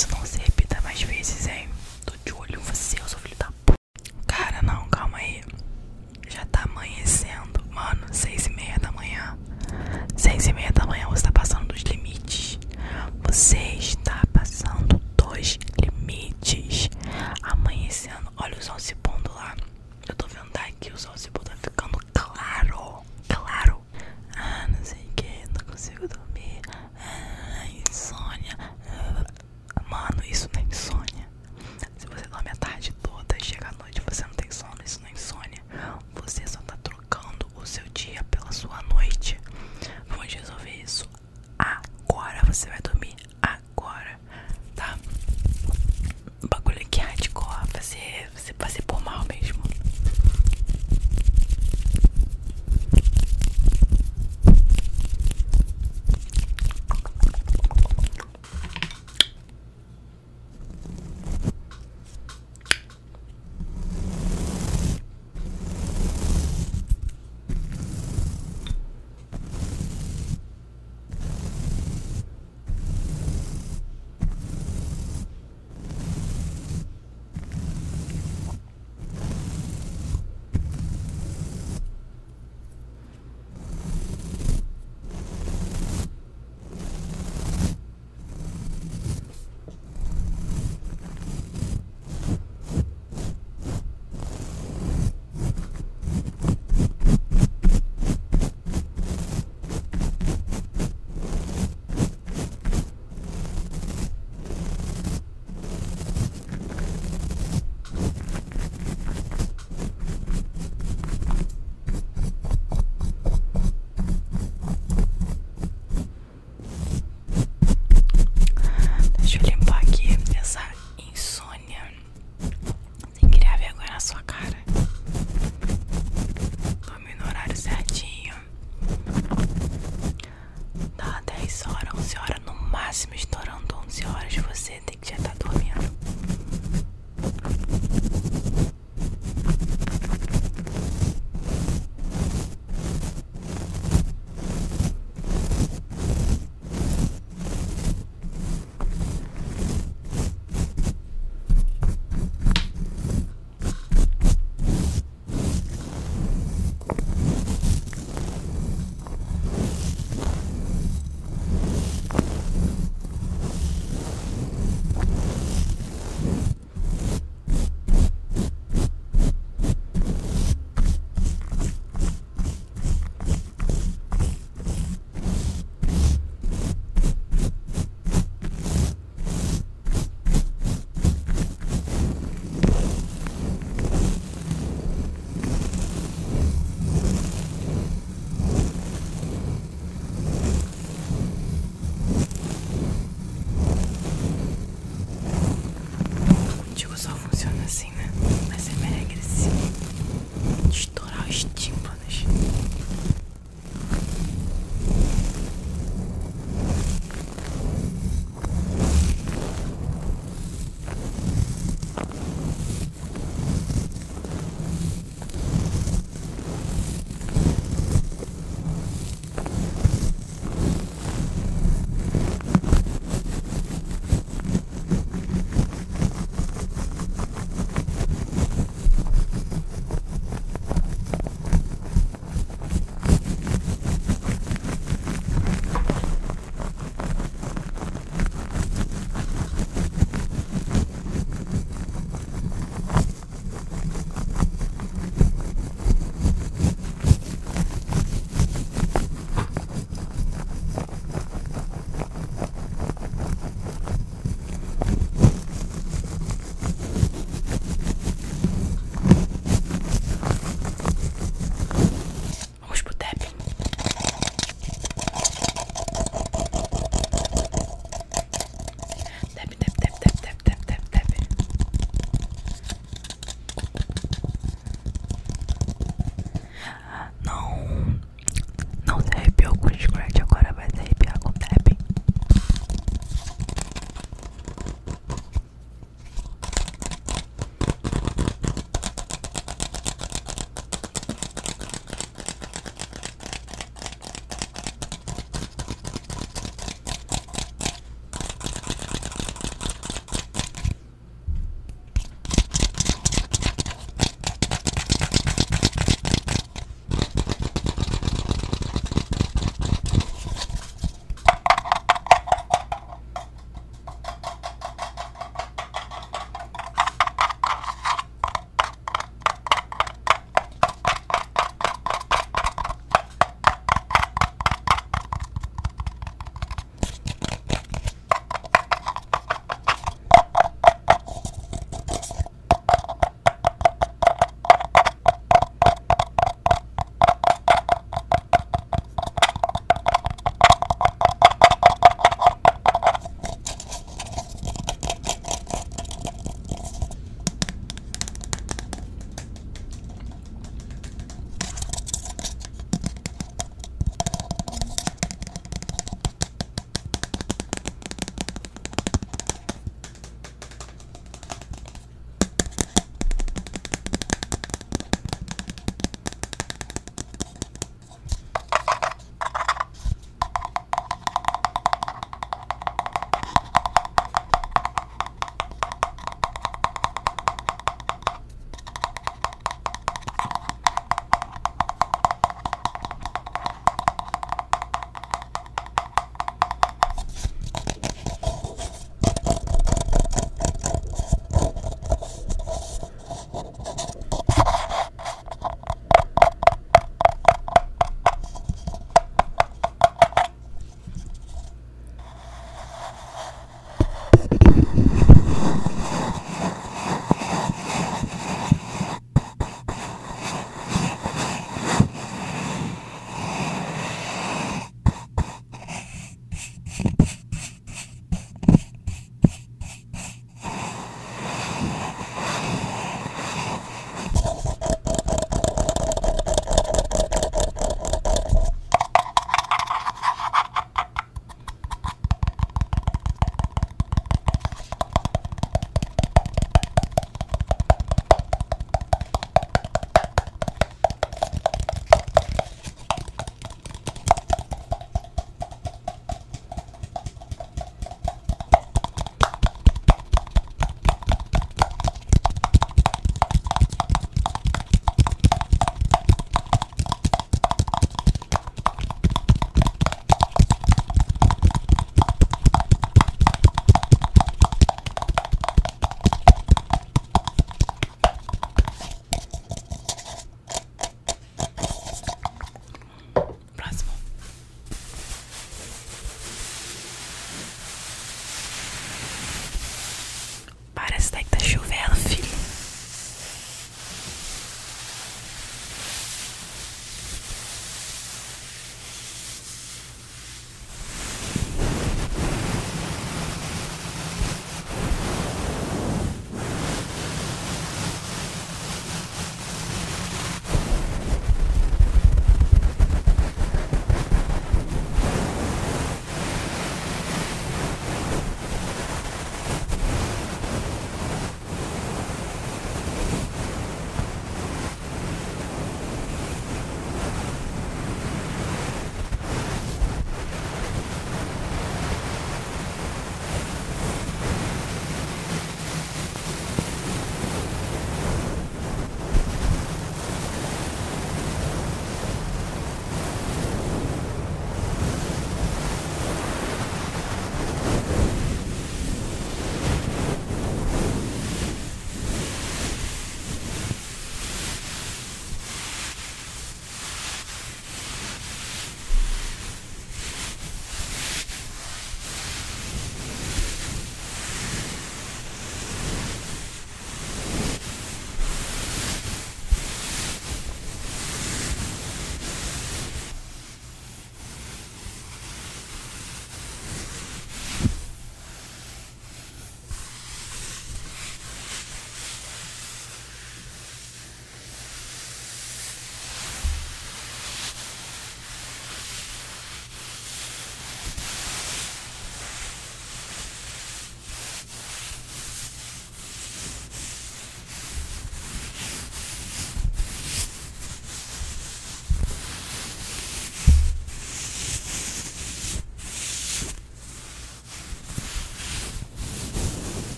isso não se repita mais vezes, hein? Tô de olho em você, eu sou filho da p. Cara, não, calma aí. Já tá amanhecendo, mano. Seis e meia da manhã. Seis e meia da manhã você tá passando dos limites. Você está passando dos limites. Amanhecendo. Olha o sol se pondo lá. Eu tô vendo daqui o sol se pondo, hardcore. Você, você